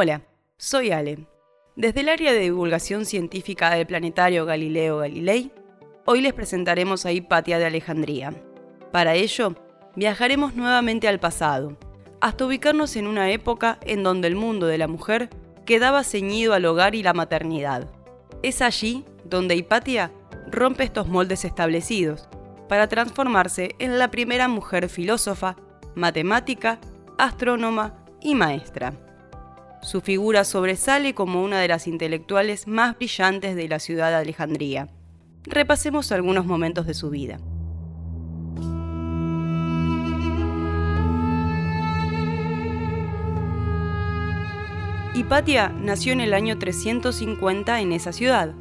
Hola, soy Ale. Desde el área de divulgación científica del planetario Galileo Galilei, hoy les presentaremos a Hipatia de Alejandría. Para ello, viajaremos nuevamente al pasado, hasta ubicarnos en una época en donde el mundo de la mujer quedaba ceñido al hogar y la maternidad. Es allí donde Hipatia rompe estos moldes establecidos para transformarse en la primera mujer filósofa, matemática, astrónoma y maestra. Su figura sobresale como una de las intelectuales más brillantes de la ciudad de Alejandría. Repasemos algunos momentos de su vida. Hipatia nació en el año 350 en esa ciudad,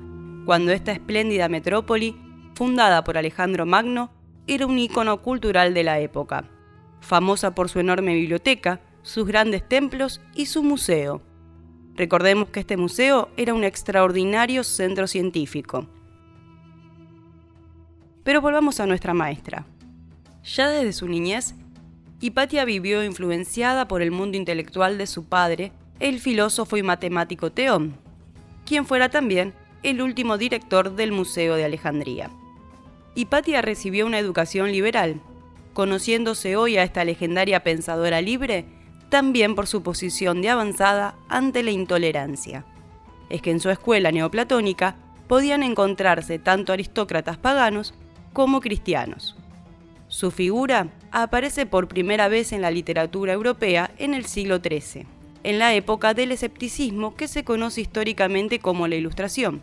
cuando esta espléndida metrópoli, fundada por Alejandro Magno, era un ícono cultural de la época, famosa por su enorme biblioteca, sus grandes templos y su museo. Recordemos que este museo era un extraordinario centro científico. Pero volvamos a nuestra maestra. Ya desde su niñez, Hipatia vivió influenciada por el mundo intelectual de su padre, el filósofo y matemático Teón, quien fuera también el último director del Museo de Alejandría. Hipatia recibió una educación liberal, conociéndose hoy a esta legendaria pensadora libre también por su posición de avanzada ante la intolerancia. Es que en su escuela neoplatónica podían encontrarse tanto aristócratas paganos como cristianos. Su figura aparece por primera vez en la literatura europea en el siglo XIII, en la época del escepticismo que se conoce históricamente como la Ilustración,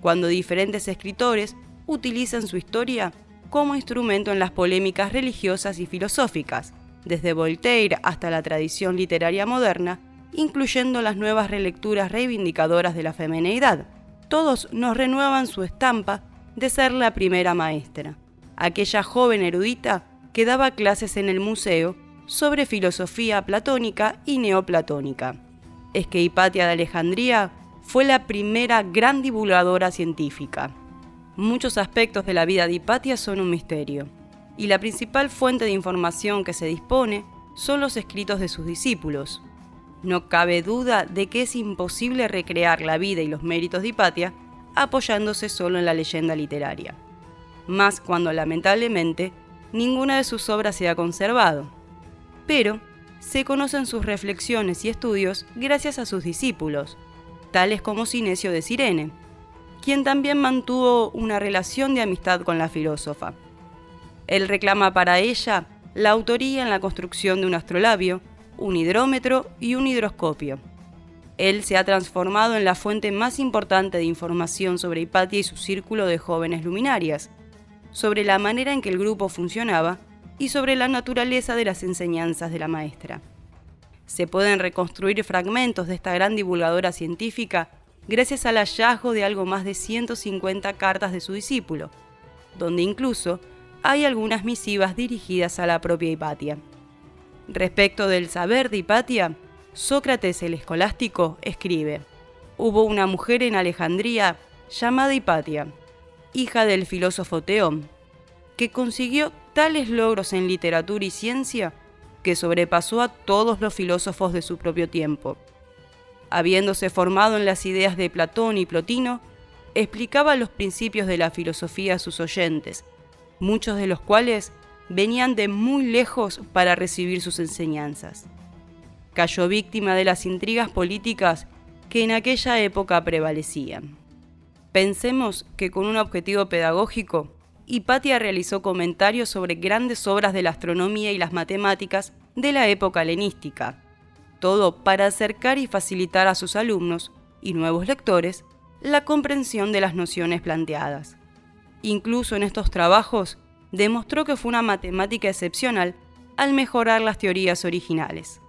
cuando diferentes escritores utilizan su historia como instrumento en las polémicas religiosas y filosóficas, desde Voltaire hasta la tradición literaria moderna, incluyendo las nuevas relecturas reivindicadoras de la femineidad. Todos nos renuevan su estampa de ser la primera maestra, aquella joven erudita que daba clases en el museo sobre filosofía platónica y neoplatónica. Es que Hipatia de Alejandría fue la primera gran divulgadora científica. Muchos aspectos de la vida de Hipatia son un misterio y la principal fuente de información que se dispone son los escritos de sus discípulos. No cabe duda de que es imposible recrear la vida y los méritos de Hipatia apoyándose solo en la leyenda literaria, más cuando lamentablemente ninguna de sus obras se ha conservado. Pero se conocen sus reflexiones y estudios gracias a sus discípulos, tales como Sinesio de Sirene, quien también mantuvo una relación de amistad con la filósofa. Él reclama para ella la autoría en la construcción de un astrolabio, un hidrómetro y un hidroscopio. Él se ha transformado en la fuente más importante de información sobre Hipatia y su círculo de jóvenes luminarias, sobre la manera en que el grupo funcionaba y sobre la naturaleza de las enseñanzas de la maestra. Se pueden reconstruir fragmentos de esta gran divulgadora científica gracias al hallazgo de algo más de 150 cartas de su discípulo, donde incluso hay algunas misivas dirigidas a la propia Hipatia. Respecto del saber de Hipatia, Sócrates el escolástico escribe, hubo una mujer en Alejandría llamada Hipatia, hija del filósofo Teón, que consiguió tales logros en literatura y ciencia que sobrepasó a todos los filósofos de su propio tiempo. Habiéndose formado en las ideas de Platón y Plotino, explicaba los principios de la filosofía a sus oyentes, muchos de los cuales venían de muy lejos para recibir sus enseñanzas. Cayó víctima de las intrigas políticas que en aquella época prevalecían. Pensemos que con un objetivo pedagógico, Hipatia realizó comentarios sobre grandes obras de la astronomía y las matemáticas de la época helenística, todo para acercar y facilitar a sus alumnos y nuevos lectores la comprensión de las nociones planteadas. Incluso en estos trabajos demostró que fue una matemática excepcional al mejorar las teorías originales.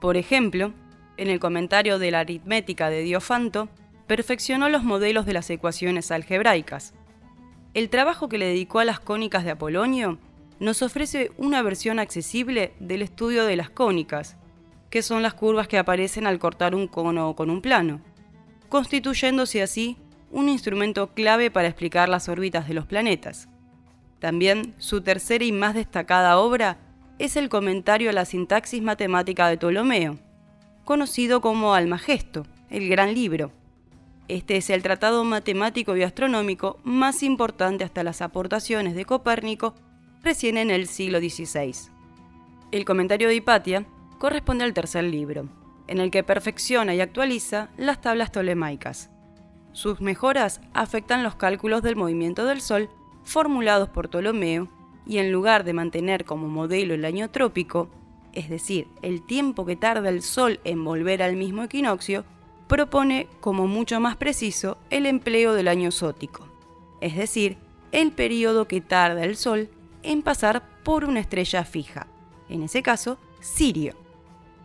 Por ejemplo, en el comentario de la aritmética de Diofanto, perfeccionó los modelos de las ecuaciones algebraicas. El trabajo que le dedicó a las cónicas de Apolonio nos ofrece una versión accesible del estudio de las cónicas, que son las curvas que aparecen al cortar un cono con un plano, constituyéndose así un instrumento clave para explicar las órbitas de los planetas. También su tercera y más destacada obra es el comentario a la sintaxis matemática de Ptolomeo, conocido como Almagesto, el Gran Libro. Este es el tratado matemático y astronómico más importante hasta las aportaciones de Copérnico recién en el siglo XVI. El comentario de Hipatia corresponde al tercer libro, en el que perfecciona y actualiza las tablas tolemaicas. Sus mejoras afectan los cálculos del movimiento del Sol formulados por Ptolomeo y en lugar de mantener como modelo el año trópico, es decir, el tiempo que tarda el Sol en volver al mismo equinoccio, propone como mucho más preciso el empleo del año sótico, es decir, el periodo que tarda el Sol en pasar por una estrella fija, en ese caso, Sirio.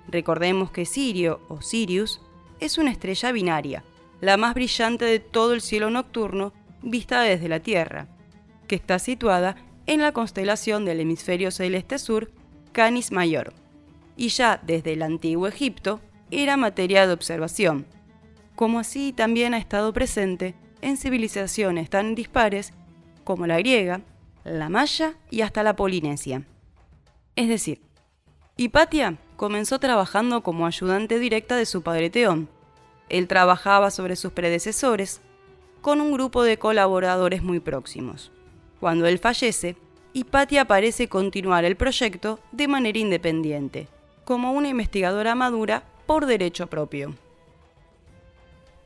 Recordemos que Sirio o Sirius es una estrella binaria, la más brillante de todo el cielo nocturno vista desde la Tierra, que está situada en la constelación del hemisferio celeste sur, Canis Mayor, y ya desde el antiguo Egipto era materia de observación, como así también ha estado presente en civilizaciones tan dispares como la griega, la maya y hasta la polinesia. Es decir, Hipatia comenzó trabajando como ayudante directa de su padre Teón. Él trabajaba sobre sus predecesores con un grupo de colaboradores muy próximos. Cuando él fallece, Hipatia parece continuar el proyecto de manera independiente, como una investigadora madura por derecho propio.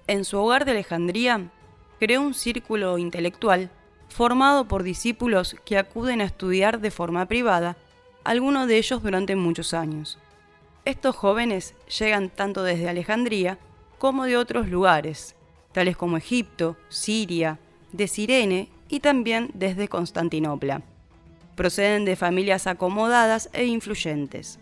En su hogar de Alejandría, creó un círculo intelectual formado por discípulos que acuden a estudiar de forma privada, algunos de ellos durante muchos años. Estos jóvenes llegan tanto desde Alejandría como de otros lugares, tales como Egipto, Siria, de Sirene y también desde Constantinopla. Proceden de familias acomodadas e influyentes.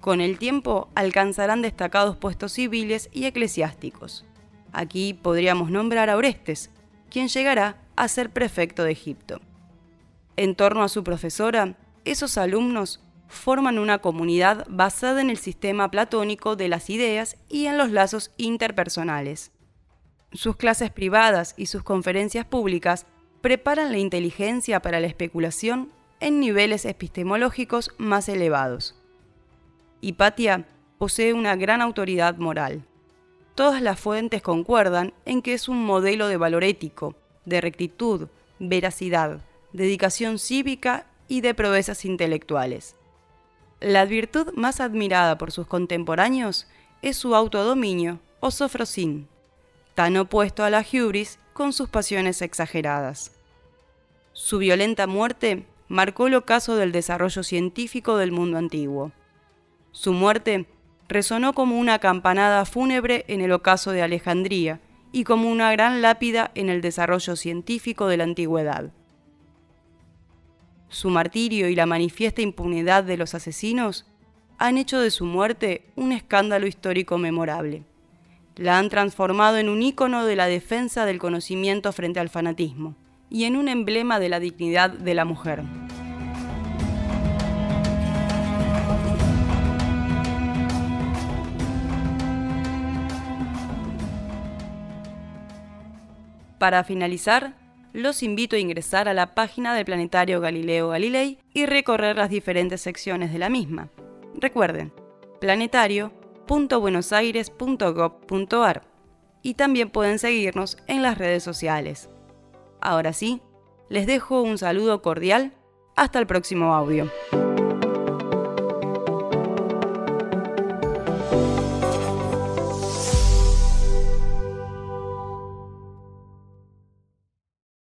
Con el tiempo alcanzarán destacados puestos civiles y eclesiásticos. Aquí podríamos nombrar a Orestes, quien llegará a ser prefecto de Egipto. En torno a su profesora, esos alumnos forman una comunidad basada en el sistema platónico de las ideas y en los lazos interpersonales. Sus clases privadas y sus conferencias públicas preparan la inteligencia para la especulación en niveles epistemológicos más elevados. Hipatia posee una gran autoridad moral. Todas las fuentes concuerdan en que es un modelo de valor ético, de rectitud, veracidad, dedicación cívica y de proezas intelectuales. La virtud más admirada por sus contemporáneos es su autodominio o sofrosín, tan opuesto a la hubris con sus pasiones exageradas. Su violenta muerte marcó el ocaso del desarrollo científico del mundo antiguo. Su muerte resonó como una campanada fúnebre en el ocaso de Alejandría y como una gran lápida en el desarrollo científico de la antigüedad. Su martirio y la manifiesta impunidad de los asesinos han hecho de su muerte un escándalo histórico memorable. La han transformado en un ícono de la defensa del conocimiento frente al fanatismo y en un emblema de la dignidad de la mujer. Para finalizar, los invito a ingresar a la página del Planetario Galileo Galilei y recorrer las diferentes secciones de la misma. Recuerden, planetario.buenosaires.gov.ar y también pueden seguirnos en las redes sociales. Ahora sí, les dejo un saludo cordial. Hasta el próximo audio.